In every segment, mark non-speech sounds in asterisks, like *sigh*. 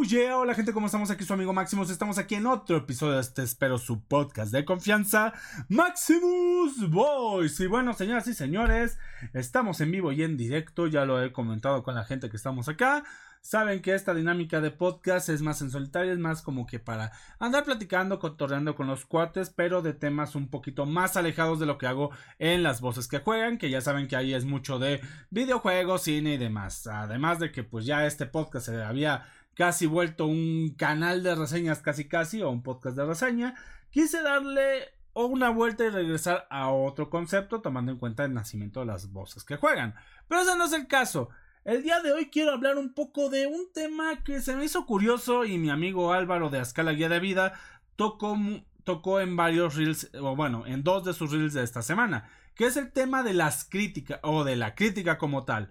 hola gente, ¿cómo estamos? Aquí su amigo Maximus, estamos aquí en otro episodio de este, espero, su podcast de confianza, Maximus Voice. Y bueno, señoras y señores, estamos en vivo y en directo, ya lo he comentado con la gente que estamos acá. Saben que esta dinámica de podcast es más en solitario, es más como que para andar platicando, cotorreando con los cuates, pero de temas un poquito más alejados de lo que hago en las voces que juegan, que ya saben que ahí es mucho de videojuegos, cine y demás. Además de que pues ya este podcast se había casi vuelto un canal de reseñas casi casi o un podcast de reseña, quise darle una vuelta y regresar a otro concepto tomando en cuenta el nacimiento de las voces que juegan. Pero ese no es el caso. El día de hoy quiero hablar un poco de un tema que se me hizo curioso y mi amigo Álvaro de Ascala Guía de Vida tocó, tocó en varios reels, o bueno, en dos de sus reels de esta semana, que es el tema de las críticas o de la crítica como tal.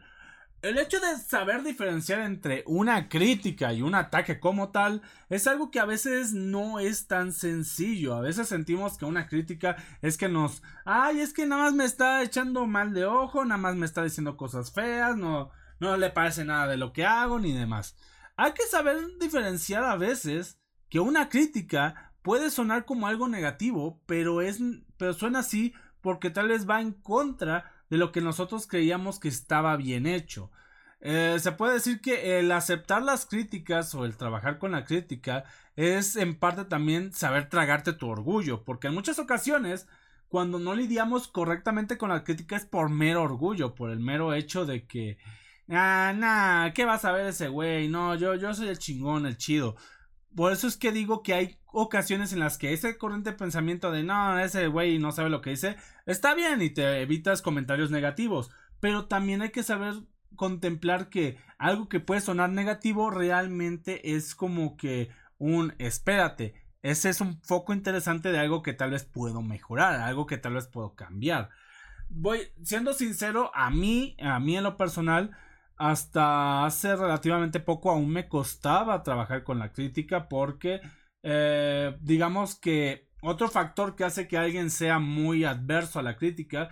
El hecho de saber diferenciar entre una crítica y un ataque como tal es algo que a veces no es tan sencillo. A veces sentimos que una crítica es que nos, ay, es que nada más me está echando mal de ojo, nada más me está diciendo cosas feas, no, no le parece nada de lo que hago ni demás. Hay que saber diferenciar a veces que una crítica puede sonar como algo negativo, pero es, pero suena así porque tal vez va en contra de lo que nosotros creíamos que estaba bien hecho. Eh, se puede decir que el aceptar las críticas o el trabajar con la crítica es en parte también saber tragarte tu orgullo, porque en muchas ocasiones cuando no lidiamos correctamente con la crítica es por mero orgullo, por el mero hecho de que, ah, nah, ¿qué vas a ver ese güey? No, yo, yo soy el chingón, el chido. Por eso es que digo que hay ocasiones en las que ese corriente de pensamiento de no, ese güey no sabe lo que dice, está bien y te evitas comentarios negativos. Pero también hay que saber contemplar que algo que puede sonar negativo realmente es como que un espérate. Ese es un foco interesante de algo que tal vez puedo mejorar, algo que tal vez puedo cambiar. Voy siendo sincero, a mí, a mí en lo personal, hasta hace relativamente poco aún me costaba trabajar con la crítica porque eh, digamos que otro factor que hace que alguien sea muy adverso a la crítica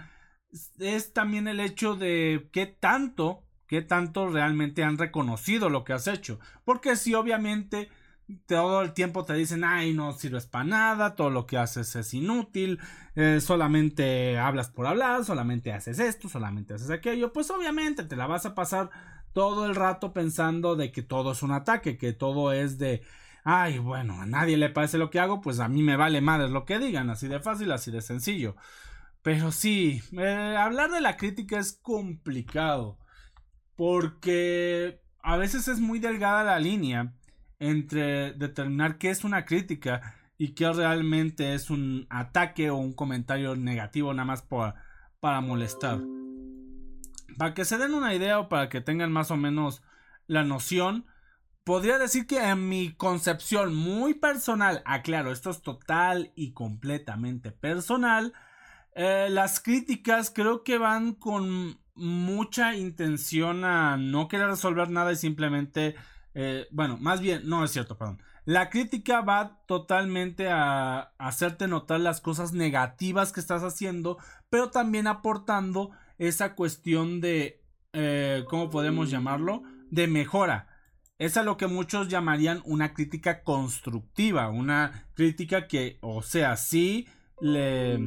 es también el hecho de qué tanto, qué tanto realmente han reconocido lo que has hecho. Porque si obviamente todo el tiempo te dicen, ay, no sirves para nada, todo lo que haces es inútil, eh, solamente hablas por hablar, solamente haces esto, solamente haces aquello, pues obviamente te la vas a pasar todo el rato pensando de que todo es un ataque, que todo es de, ay, bueno, a nadie le parece lo que hago, pues a mí me vale madre lo que digan, así de fácil, así de sencillo. Pero sí, eh, hablar de la crítica es complicado, porque a veces es muy delgada la línea entre determinar qué es una crítica y qué realmente es un ataque o un comentario negativo nada más para molestar. Para que se den una idea o para que tengan más o menos la noción, podría decir que en mi concepción muy personal, aclaro, esto es total y completamente personal, eh, las críticas creo que van con mucha intención a no querer resolver nada y simplemente eh, bueno, más bien, no es cierto, perdón. La crítica va totalmente a hacerte notar las cosas negativas que estás haciendo, pero también aportando esa cuestión de, eh, ¿cómo podemos llamarlo? De mejora. Es a lo que muchos llamarían una crítica constructiva, una crítica que, o sea, sí le,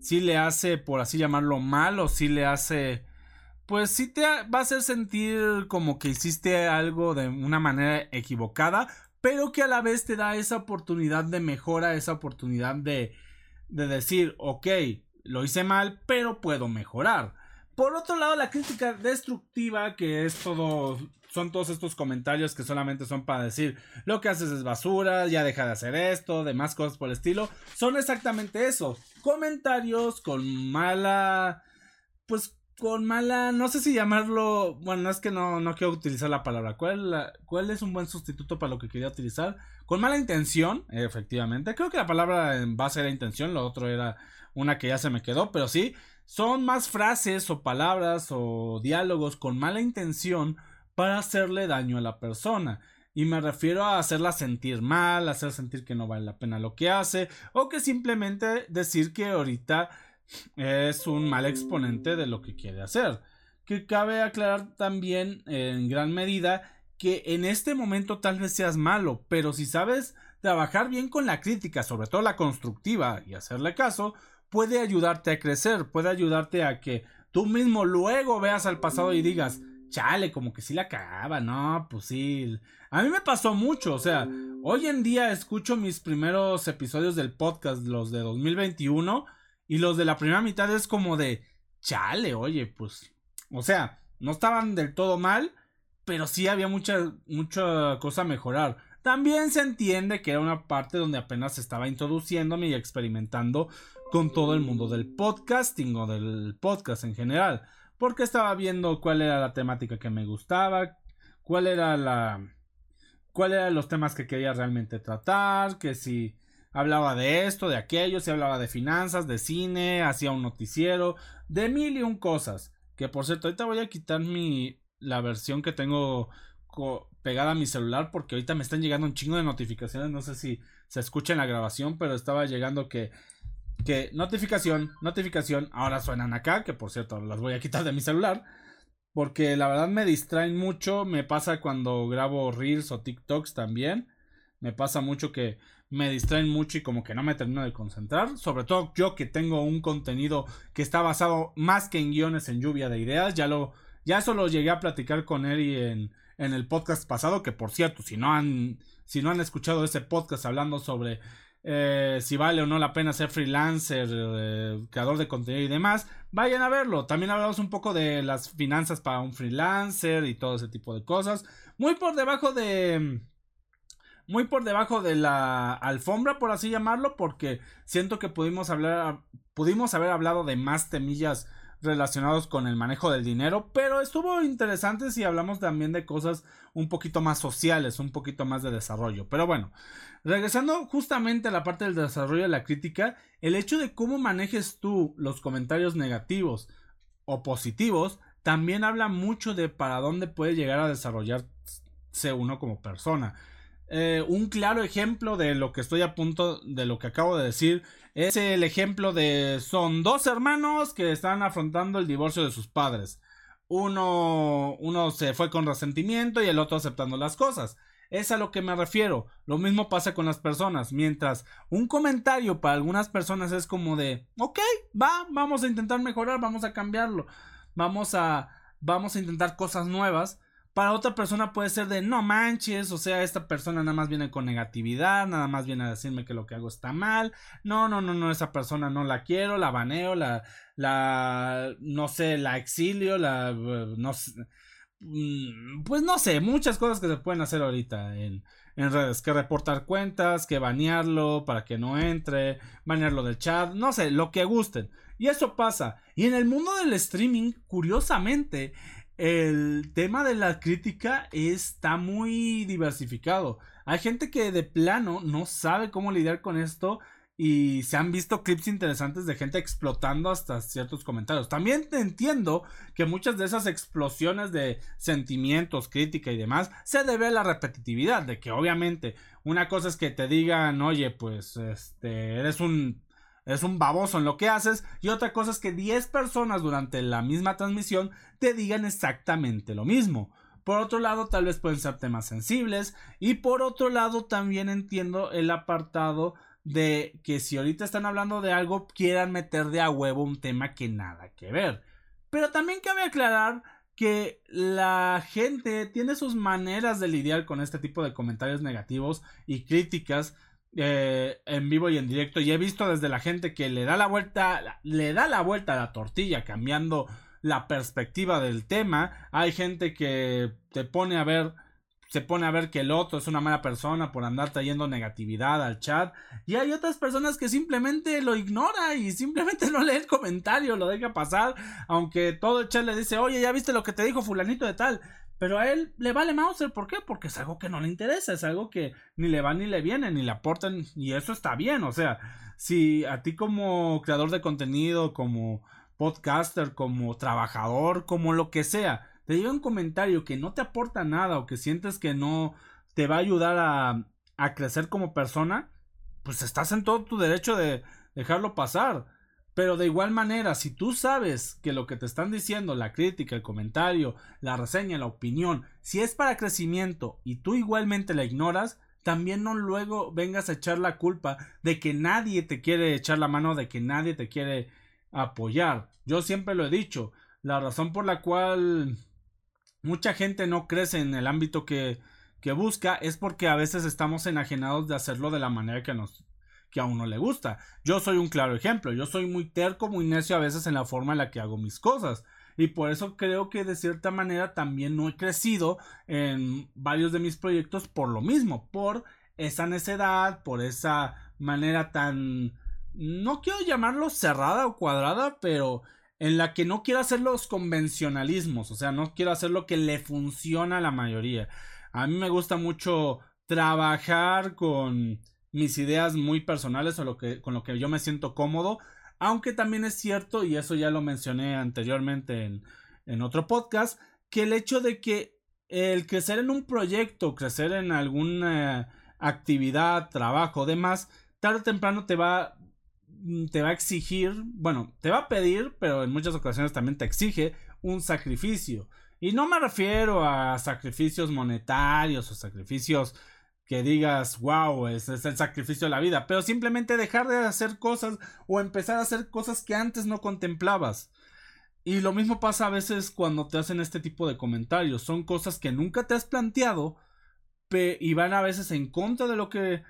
sí le hace, por así llamarlo, mal o sí le hace pues sí te va a hacer sentir como que hiciste algo de una manera equivocada, pero que a la vez te da esa oportunidad de mejora, esa oportunidad de, de decir, ok, lo hice mal, pero puedo mejorar. Por otro lado, la crítica destructiva, que es todo, son todos estos comentarios que solamente son para decir, lo que haces es basura, ya deja de hacer esto, demás cosas por el estilo, son exactamente eso, comentarios con mala, pues con mala, no sé si llamarlo, bueno, es que no, no quiero utilizar la palabra. ¿Cuál, ¿Cuál es un buen sustituto para lo que quería utilizar? Con mala intención, efectivamente. Creo que la palabra en base era intención, lo otro era una que ya se me quedó, pero sí, son más frases o palabras o diálogos con mala intención para hacerle daño a la persona. Y me refiero a hacerla sentir mal, hacer sentir que no vale la pena lo que hace, o que simplemente decir que ahorita es un mal exponente de lo que quiere hacer. Que cabe aclarar también en gran medida que en este momento tal vez seas malo, pero si sabes trabajar bien con la crítica, sobre todo la constructiva, y hacerle caso, puede ayudarte a crecer, puede ayudarte a que tú mismo luego veas al pasado y digas, chale, como que sí la cagaba, no, pues sí. A mí me pasó mucho, o sea, hoy en día escucho mis primeros episodios del podcast, los de 2021, y los de la primera mitad es como de, chale, oye, pues, o sea, no estaban del todo mal, pero sí había mucha, mucha cosa a mejorar. También se entiende que era una parte donde apenas estaba introduciéndome y experimentando con todo el mundo del podcasting o del podcast en general. Porque estaba viendo cuál era la temática que me gustaba, cuál era la. cuál eran los temas que quería realmente tratar, que si hablaba de esto, de aquello, si hablaba de finanzas, de cine, hacía un noticiero, de mil y un cosas. Que por cierto, ahorita voy a quitar mi. la versión que tengo pegada a mi celular porque ahorita me están llegando un chingo de notificaciones. No sé si se escucha en la grabación, pero estaba llegando que que notificación, notificación, ahora suenan acá, que por cierto las voy a quitar de mi celular, porque la verdad me distraen mucho, me pasa cuando grabo reels o TikToks también, me pasa mucho que me distraen mucho y como que no me termino de concentrar, sobre todo yo que tengo un contenido que está basado más que en guiones en lluvia de ideas, ya lo ya eso lo llegué a platicar con Eri en, en el podcast pasado, que por cierto, si no han si no han escuchado ese podcast hablando sobre eh, si vale o no la pena ser freelancer, eh, creador de contenido y demás, vayan a verlo. También hablamos un poco de las finanzas para un freelancer y todo ese tipo de cosas. Muy por debajo de... Muy por debajo de la alfombra, por así llamarlo, porque siento que pudimos hablar, pudimos haber hablado de más temillas relacionados con el manejo del dinero, pero estuvo interesante si hablamos también de cosas un poquito más sociales, un poquito más de desarrollo. Pero bueno, regresando justamente a la parte del desarrollo de la crítica, el hecho de cómo manejes tú los comentarios negativos o positivos también habla mucho de para dónde puede llegar a desarrollarse uno como persona. Eh, un claro ejemplo de lo que estoy a punto de lo que acabo de decir es el ejemplo de son dos hermanos que están afrontando el divorcio de sus padres. Uno, uno se fue con resentimiento y el otro aceptando las cosas. Es a lo que me refiero. Lo mismo pasa con las personas. Mientras un comentario para algunas personas es como de, ok, va, vamos a intentar mejorar, vamos a cambiarlo, vamos a, vamos a intentar cosas nuevas. Para otra persona puede ser de no manches, o sea, esta persona nada más viene con negatividad, nada más viene a decirme que lo que hago está mal. No, no, no, no, esa persona no la quiero, la baneo, la, la, no sé, la exilio, la, no sé, mm, pues no sé, muchas cosas que se pueden hacer ahorita en, en redes, que reportar cuentas, que banearlo para que no entre, banearlo del chat, no sé, lo que gusten. Y eso pasa. Y en el mundo del streaming, curiosamente, el tema de la crítica está muy diversificado. Hay gente que de plano no sabe cómo lidiar con esto y se han visto clips interesantes de gente explotando hasta ciertos comentarios. También entiendo que muchas de esas explosiones de sentimientos, crítica y demás se debe a la repetitividad, de que obviamente una cosa es que te digan, oye, pues este, eres un es un baboso en lo que haces y otra cosa es que 10 personas durante la misma transmisión te digan exactamente lo mismo. Por otro lado, tal vez pueden ser temas sensibles y por otro lado también entiendo el apartado de que si ahorita están hablando de algo quieran meter de a huevo un tema que nada que ver. Pero también cabe aclarar que la gente tiene sus maneras de lidiar con este tipo de comentarios negativos y críticas eh, en vivo y en directo y he visto desde la gente que le da la vuelta le da la vuelta a la tortilla cambiando la perspectiva del tema. Hay gente que te pone a ver se pone a ver que el otro es una mala persona por andar trayendo negatividad al chat y hay otras personas que simplemente lo ignora y simplemente *laughs* no lee el comentario, lo deja pasar, aunque todo el chat le dice, oye, ya viste lo que te dijo fulanito de tal, pero a él le vale Mauser, ¿por qué? Porque es algo que no le interesa, es algo que ni le va ni le viene, ni le aportan, y eso está bien, o sea, si a ti como creador de contenido, como podcaster, como trabajador, como lo que sea, te llega un comentario que no te aporta nada o que sientes que no te va a ayudar a, a crecer como persona, pues estás en todo tu derecho de dejarlo pasar. Pero de igual manera, si tú sabes que lo que te están diciendo, la crítica, el comentario, la reseña, la opinión, si es para crecimiento y tú igualmente la ignoras, también no luego vengas a echar la culpa de que nadie te quiere echar la mano, de que nadie te quiere apoyar. Yo siempre lo he dicho, la razón por la cual mucha gente no crece en el ámbito que, que busca es porque a veces estamos enajenados de hacerlo de la manera que nos que a uno le gusta. Yo soy un claro ejemplo, yo soy muy terco, muy necio a veces en la forma en la que hago mis cosas. Y por eso creo que de cierta manera también no he crecido en varios de mis proyectos por lo mismo, por esa necedad, por esa manera tan... no quiero llamarlo cerrada o cuadrada, pero en la que no quiero hacer los convencionalismos, o sea, no quiero hacer lo que le funciona a la mayoría. A mí me gusta mucho trabajar con mis ideas muy personales o lo que, con lo que yo me siento cómodo. Aunque también es cierto, y eso ya lo mencioné anteriormente en, en otro podcast, que el hecho de que el crecer en un proyecto, crecer en alguna actividad, trabajo, demás, tarde o temprano te va te va a exigir, bueno, te va a pedir, pero en muchas ocasiones también te exige un sacrificio. Y no me refiero a sacrificios monetarios o sacrificios que digas, wow, es el sacrificio de la vida, pero simplemente dejar de hacer cosas o empezar a hacer cosas que antes no contemplabas. Y lo mismo pasa a veces cuando te hacen este tipo de comentarios. Son cosas que nunca te has planteado y van a veces en contra de lo que,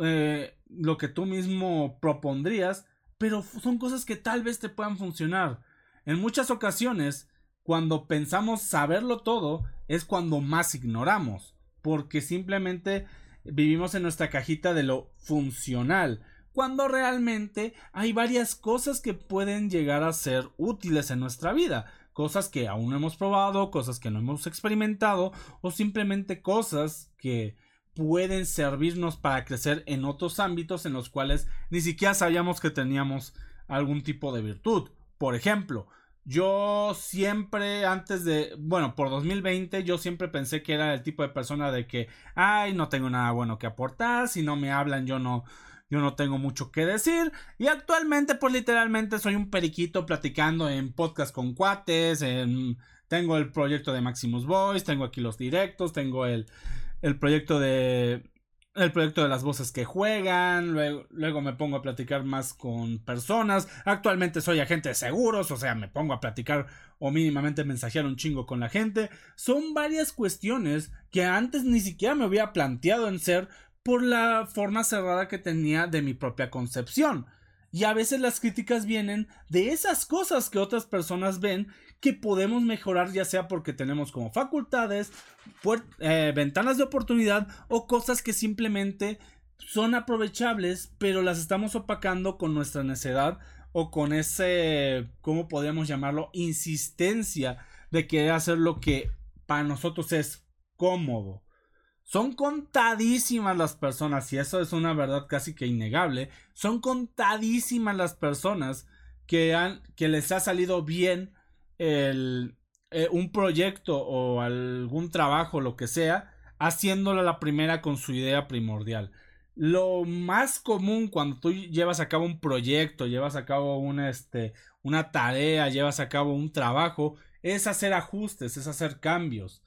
eh, lo que tú mismo propondrías, pero son cosas que tal vez te puedan funcionar. En muchas ocasiones, cuando pensamos saberlo todo, es cuando más ignoramos porque simplemente vivimos en nuestra cajita de lo funcional, cuando realmente hay varias cosas que pueden llegar a ser útiles en nuestra vida, cosas que aún no hemos probado, cosas que no hemos experimentado o simplemente cosas que pueden servirnos para crecer en otros ámbitos en los cuales ni siquiera sabíamos que teníamos algún tipo de virtud. Por ejemplo, yo siempre, antes de, bueno, por 2020, yo siempre pensé que era el tipo de persona de que, ay, no tengo nada bueno que aportar, si no me hablan, yo no, yo no tengo mucho que decir. Y actualmente, pues literalmente soy un periquito platicando en podcast con cuates, en, tengo el proyecto de Maximus Voice, tengo aquí los directos, tengo el, el proyecto de el proyecto de las voces que juegan, luego, me pongo a platicar más con personas, actualmente soy agente de seguros, o sea, me pongo a platicar o mínimamente mensajear un chingo con la gente, son varias cuestiones que antes ni siquiera me había planteado en ser por la forma cerrada que tenía de mi propia concepción. Y a veces las críticas vienen de esas cosas que otras personas ven que podemos mejorar ya sea porque tenemos como facultades, eh, ventanas de oportunidad o cosas que simplemente son aprovechables pero las estamos opacando con nuestra necedad o con ese, ¿cómo podríamos llamarlo? Insistencia de querer hacer lo que para nosotros es cómodo. Son contadísimas las personas, y eso es una verdad casi que innegable, son contadísimas las personas que, han, que les ha salido bien el, eh, un proyecto o algún trabajo, lo que sea, haciéndolo la primera con su idea primordial. Lo más común cuando tú llevas a cabo un proyecto, llevas a cabo una, este, una tarea, llevas a cabo un trabajo, es hacer ajustes, es hacer cambios.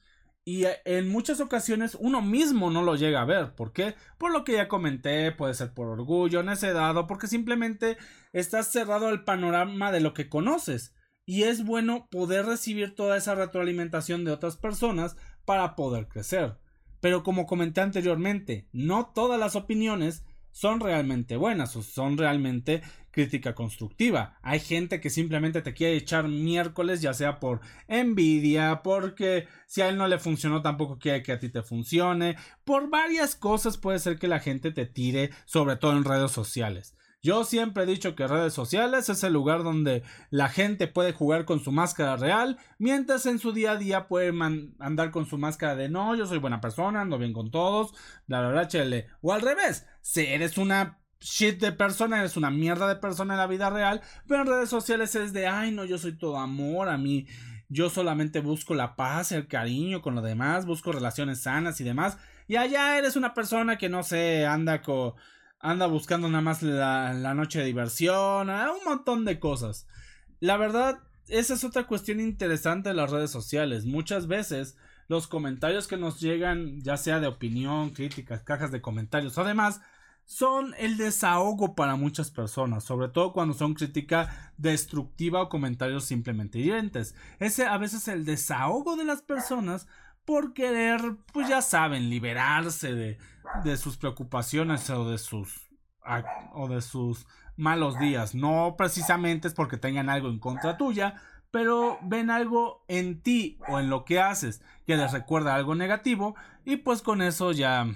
Y eh, en muchas ocasiones uno mismo no lo llega a ver. ¿Por qué? Por lo que ya comenté, puede ser por orgullo, necedad o porque simplemente estás cerrado al panorama de lo que conoces. Y es bueno poder recibir toda esa retroalimentación de otras personas para poder crecer. Pero como comenté anteriormente, no todas las opiniones son realmente buenas o son realmente crítica constructiva. Hay gente que simplemente te quiere echar miércoles, ya sea por envidia, porque si a él no le funcionó tampoco quiere que a ti te funcione. Por varias cosas puede ser que la gente te tire, sobre todo en redes sociales. Yo siempre he dicho que redes sociales es el lugar donde la gente puede jugar con su máscara real, mientras en su día a día puede andar con su máscara de no, yo soy buena persona, ando bien con todos, bla bla bla, chele. O al revés, si eres una shit de persona, eres una mierda de persona en la vida real, pero en redes sociales es de ay no, yo soy todo amor, a mí yo solamente busco la paz, el cariño con lo demás, busco relaciones sanas y demás. Y allá eres una persona que no sé, anda con anda buscando nada más la, noche de diversión, un montón de cosas. La verdad, esa es otra cuestión interesante de las redes sociales. Muchas veces los comentarios que nos llegan, ya sea de opinión, críticas, cajas de comentarios, además, son el desahogo para muchas personas, sobre todo cuando son crítica destructiva o comentarios simplemente hirientes. Ese a veces el desahogo de las personas por querer, pues ya saben, liberarse de, de sus preocupaciones o de sus o de sus malos días. No precisamente es porque tengan algo en contra tuya, pero ven algo en ti o en lo que haces que les recuerda algo negativo y pues con eso ya,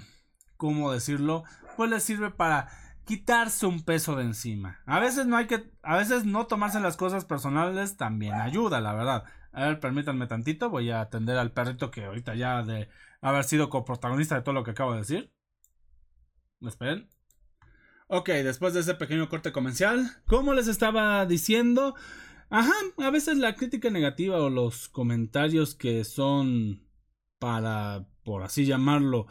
¿cómo decirlo? Pues les sirve para quitarse un peso de encima. A veces no hay que, a veces no tomarse las cosas personales también ayuda, la verdad. A ver, permítanme tantito, voy a atender al perrito que ahorita ya de haber sido coprotagonista de todo lo que acabo de decir. Esperen. Ok, después de ese pequeño corte comercial, como les estaba diciendo, Ajá, a veces la crítica negativa o los comentarios que son para, por así llamarlo,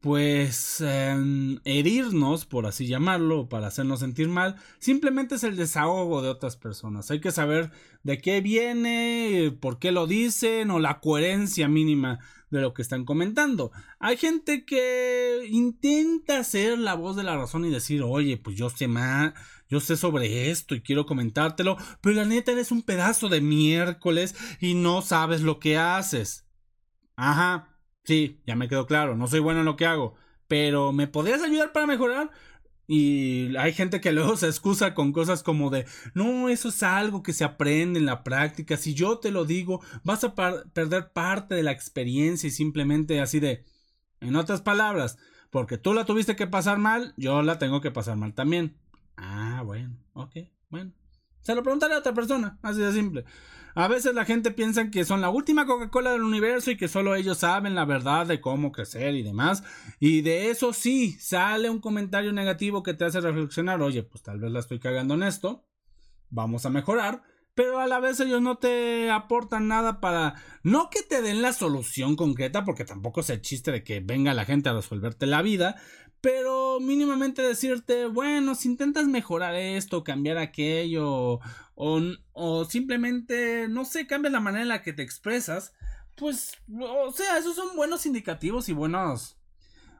pues em, herirnos, por así llamarlo, para hacernos sentir mal, simplemente es el desahogo de otras personas. Hay que saber de qué viene, por qué lo dicen o la coherencia mínima de lo que están comentando. Hay gente que intenta ser la voz de la razón y decir, oye, pues yo sé más, yo sé sobre esto y quiero comentártelo, pero la neta eres un pedazo de miércoles y no sabes lo que haces. Ajá, sí, ya me quedó claro, no soy bueno en lo que hago, pero ¿me podrías ayudar para mejorar? Y hay gente que luego *laughs* se excusa con cosas como de, no, eso es algo que se aprende en la práctica, si yo te lo digo, vas a perder parte de la experiencia y simplemente así de, en otras palabras, porque tú la tuviste que pasar mal, yo la tengo que pasar mal también. Ah, bueno, ok, bueno. Se lo preguntaré a otra persona, así de simple. A veces la gente piensa que son la última Coca-Cola del universo y que solo ellos saben la verdad de cómo crecer y demás. Y de eso sí, sale un comentario negativo que te hace reflexionar, oye, pues tal vez la estoy cagando en esto, vamos a mejorar. Pero a la vez ellos no te aportan nada para... No que te den la solución concreta, porque tampoco es el chiste de que venga la gente a resolverte la vida, pero mínimamente decirte, bueno, si intentas mejorar esto, cambiar aquello, o, o simplemente, no sé, cambias la manera en la que te expresas, pues, o sea, esos son buenos indicativos y buenos,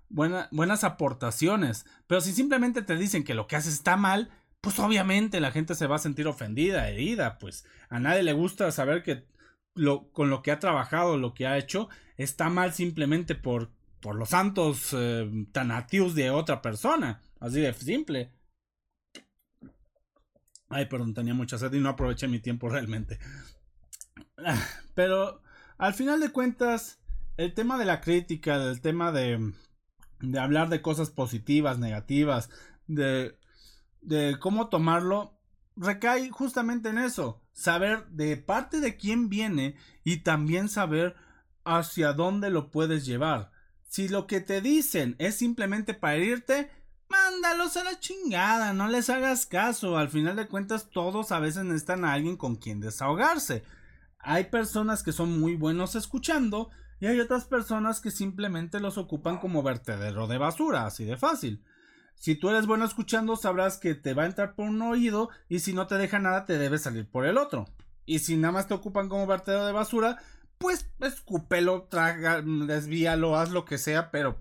buenas aportaciones. Pero si simplemente te dicen que lo que haces está mal, pues obviamente la gente se va a sentir ofendida, herida, pues a nadie le gusta saber que lo, con lo que ha trabajado, lo que ha hecho, está mal simplemente por por los santos eh, tanativos de otra persona. Así de simple. Ay, perdón, tenía mucha sed y no aproveché mi tiempo *laughs* realmente. Pero al final de cuentas, el tema de la crítica, el tema de, de hablar de cosas positivas, negativas, de, de cómo tomarlo, recae justamente en eso. Saber de parte de quién viene y también saber hacia dónde lo puedes llevar. Si lo que te dicen es simplemente para herirte, mándalos a la chingada, no les hagas caso. Al final de cuentas, todos a veces necesitan a alguien con quien desahogarse. Hay personas que son muy buenos escuchando y hay otras personas que simplemente los ocupan como vertedero de basura, así de fácil. Si tú eres bueno escuchando, sabrás que te va a entrar por un oído y si no te deja nada, te debe salir por el otro. Y si nada más te ocupan como vertedero de basura, pues escúpelo, traga, desvíalo, haz lo que sea, pero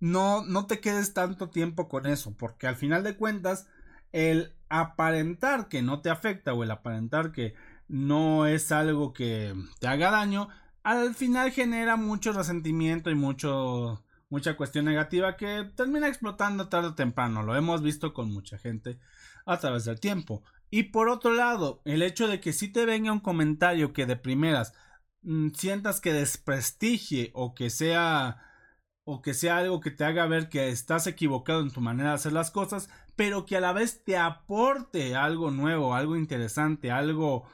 no, no te quedes tanto tiempo con eso, porque al final de cuentas, el aparentar que no te afecta o el aparentar que no es algo que te haga daño, al final genera mucho resentimiento y mucho mucha cuestión negativa que termina explotando tarde o temprano. Lo hemos visto con mucha gente a través del tiempo. Y por otro lado, el hecho de que si te venga un comentario que de primeras sientas que desprestigie o que sea o que sea algo que te haga ver que estás equivocado en tu manera de hacer las cosas, pero que a la vez te aporte algo nuevo, algo interesante, algo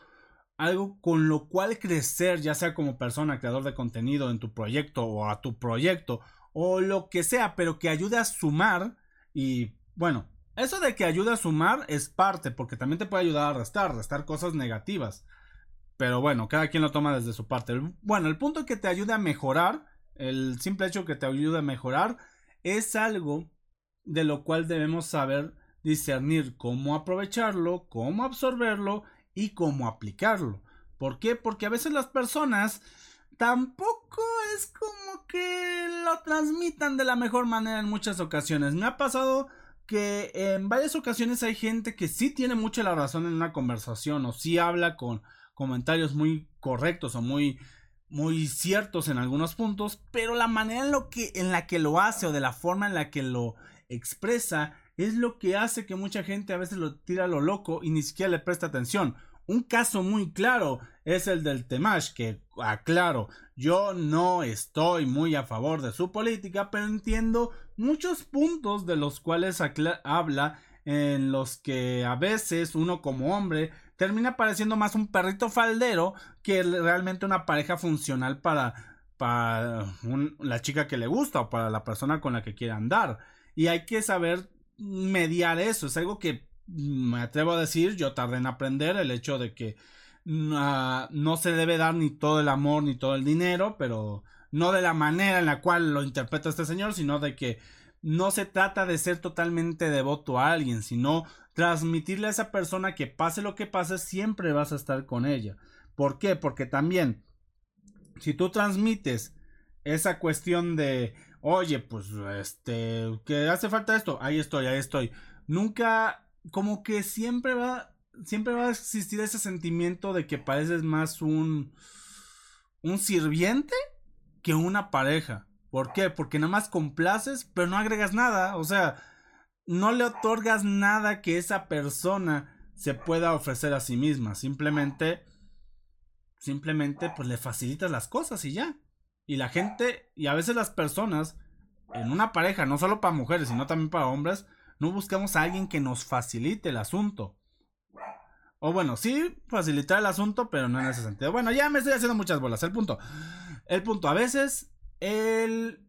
algo con lo cual crecer, ya sea como persona, creador de contenido en tu proyecto o a tu proyecto o lo que sea, pero que ayude a sumar y bueno, eso de que ayude a sumar es parte, porque también te puede ayudar a restar, restar cosas negativas. Pero bueno, cada quien lo toma desde su parte. Bueno, el punto que te ayude a mejorar, el simple hecho que te ayude a mejorar, es algo de lo cual debemos saber discernir cómo aprovecharlo, cómo absorberlo y cómo aplicarlo. ¿Por qué? Porque a veces las personas tampoco es como que lo transmitan de la mejor manera en muchas ocasiones. Me ha pasado que en varias ocasiones hay gente que sí tiene mucha la razón en una conversación o sí habla con comentarios muy correctos o muy muy ciertos en algunos puntos, pero la manera en, lo que, en la que lo hace o de la forma en la que lo expresa es lo que hace que mucha gente a veces lo tira a lo loco y ni siquiera le presta atención. Un caso muy claro es el del Temash, que aclaro, yo no estoy muy a favor de su política, pero entiendo muchos puntos de los cuales habla en los que a veces uno como hombre termina pareciendo más un perrito faldero que realmente una pareja funcional para, para la chica que le gusta o para la persona con la que quiere andar. Y hay que saber mediar eso, es algo que me atrevo a decir, yo tardé en aprender el hecho de que mm, ah, no se debe dar ni todo el amor ni todo el dinero, pero no de la manera en la cual lo interpreta este señor, sino de que no se trata de ser totalmente devoto a alguien, sino transmitirle a esa persona que pase lo que pase, siempre vas a estar con ella. ¿Por qué? Porque también, si tú transmites esa cuestión de, oye, pues, este, que hace falta esto, ahí estoy, ahí estoy, nunca como que siempre va, siempre va a existir ese sentimiento de que pareces más un, un sirviente que una pareja. ¿Por qué? Porque nada más complaces, pero no agregas nada. O sea, no le otorgas nada que esa persona se pueda ofrecer a sí misma. Simplemente, simplemente, pues le facilitas las cosas y ya. Y la gente, y a veces las personas, en una pareja, no solo para mujeres, sino también para hombres, no buscamos a alguien que nos facilite el asunto. O bueno, sí, facilitar el asunto, pero no en ese sentido. Bueno, ya me estoy haciendo muchas bolas. El punto. El punto. A veces, el.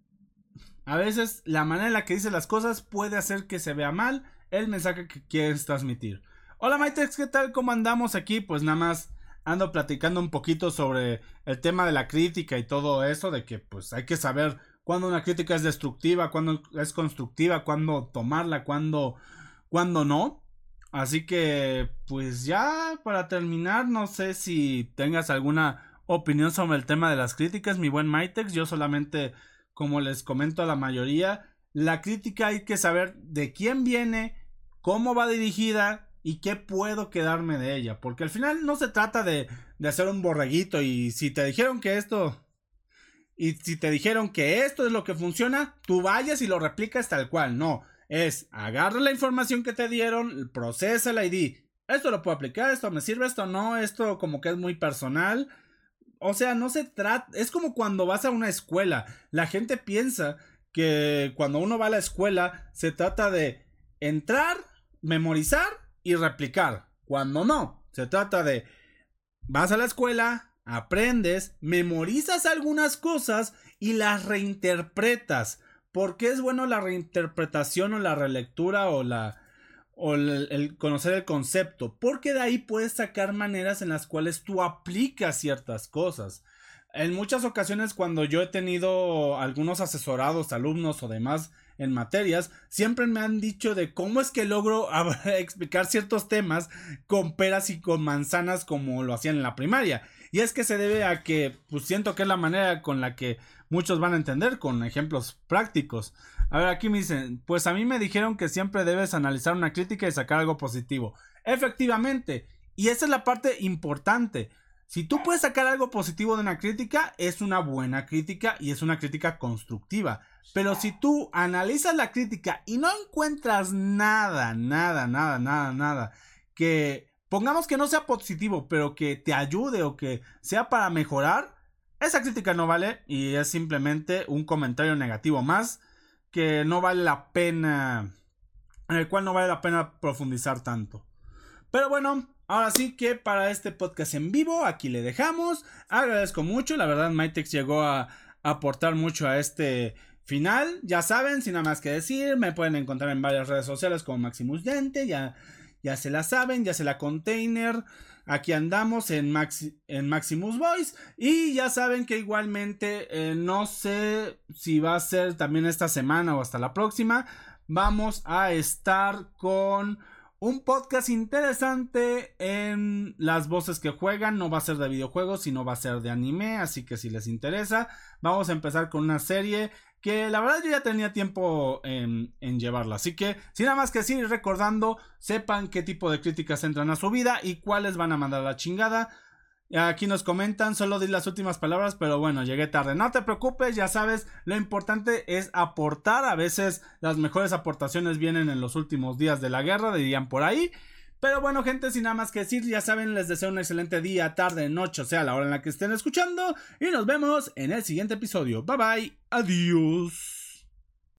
A veces, la manera en la que dice las cosas puede hacer que se vea mal el mensaje que quieres transmitir. Hola, Maitex, ¿qué tal? ¿Cómo andamos aquí? Pues nada más ando platicando un poquito sobre el tema de la crítica y todo eso, de que pues hay que saber cuando una crítica es destructiva, cuando es constructiva, cuando tomarla, cuando, cuando no. Así que, pues ya para terminar, no sé si tengas alguna opinión sobre el tema de las críticas, mi buen Maitex. Yo solamente, como les comento a la mayoría, la crítica hay que saber de quién viene, cómo va dirigida y qué puedo quedarme de ella. Porque al final no se trata de, de hacer un borreguito y si te dijeron que esto y si te dijeron que esto es lo que funciona, tú vayas y lo replicas tal cual. No, es agarra la información que te dieron, procesa y di, esto lo puedo aplicar, esto me sirve, esto no, esto como que es muy personal. O sea, no se trata, es como cuando vas a una escuela. La gente piensa que cuando uno va a la escuela se trata de entrar, memorizar y replicar. Cuando no, se trata de vas a la escuela, aprendes, memorizas algunas cosas y las reinterpretas. ¿Por qué es bueno la reinterpretación o la relectura o la o el, conocer el concepto? Porque de ahí puedes sacar maneras en las cuales tú aplicas ciertas cosas. En muchas ocasiones cuando yo he tenido algunos asesorados, alumnos o demás en materias, siempre me han dicho de cómo es que logro *laughs* explicar ciertos temas con peras y con manzanas como lo hacían en la primaria. Y es que se debe a que, pues siento que es la manera con la que muchos van a entender, con ejemplos prácticos. A ver, aquí me dicen, pues a mí me dijeron que siempre debes analizar una crítica y sacar algo positivo. Efectivamente, y esa es la parte importante. Si tú puedes sacar algo positivo de una crítica, es una buena crítica y es una crítica constructiva. Pero si tú analizas la crítica y no encuentras nada, nada, nada, nada, nada que pongamos que no sea positivo, pero que te ayude o que sea para mejorar, esa crítica no vale y es simplemente un comentario negativo más que no vale la pena, en el cual no vale la pena profundizar tanto. Pero bueno, ahora sí que para este podcast en vivo, aquí le dejamos. Agradezco mucho, la verdad, Mytex llegó a aportar mucho a este final. Ya saben, sin nada más que decir, me pueden encontrar en varias redes sociales como Maximus Dente, ya ya se la saben, ya se la container. Aquí andamos en, en Maximus Voice. Y ya saben que igualmente eh, no sé si va a ser también esta semana o hasta la próxima. vamos a estar con un podcast interesante en las voces que juegan. No va a ser de videojuegos, sino va a ser de anime. Así que si les interesa, vamos a empezar con una serie que la verdad yo ya tenía tiempo en, llevarla. Así que, sin nada más que decir, recordando, sepan qué tipo de críticas entran a su vida y cuáles van a mandar a la chingada. Aquí nos comentan, solo di las últimas palabras, pero bueno, llegué tarde. No te preocupes, ya sabes, lo importante es aportar. A veces las mejores aportaciones vienen en los últimos días de la guerra, dirían por ahí. Pero bueno, gente, sin nada más que decir, ya saben, les deseo un excelente día, tarde, noche, o sea, la hora en la que estén escuchando. Y nos vemos en el siguiente episodio. Bye bye, adiós.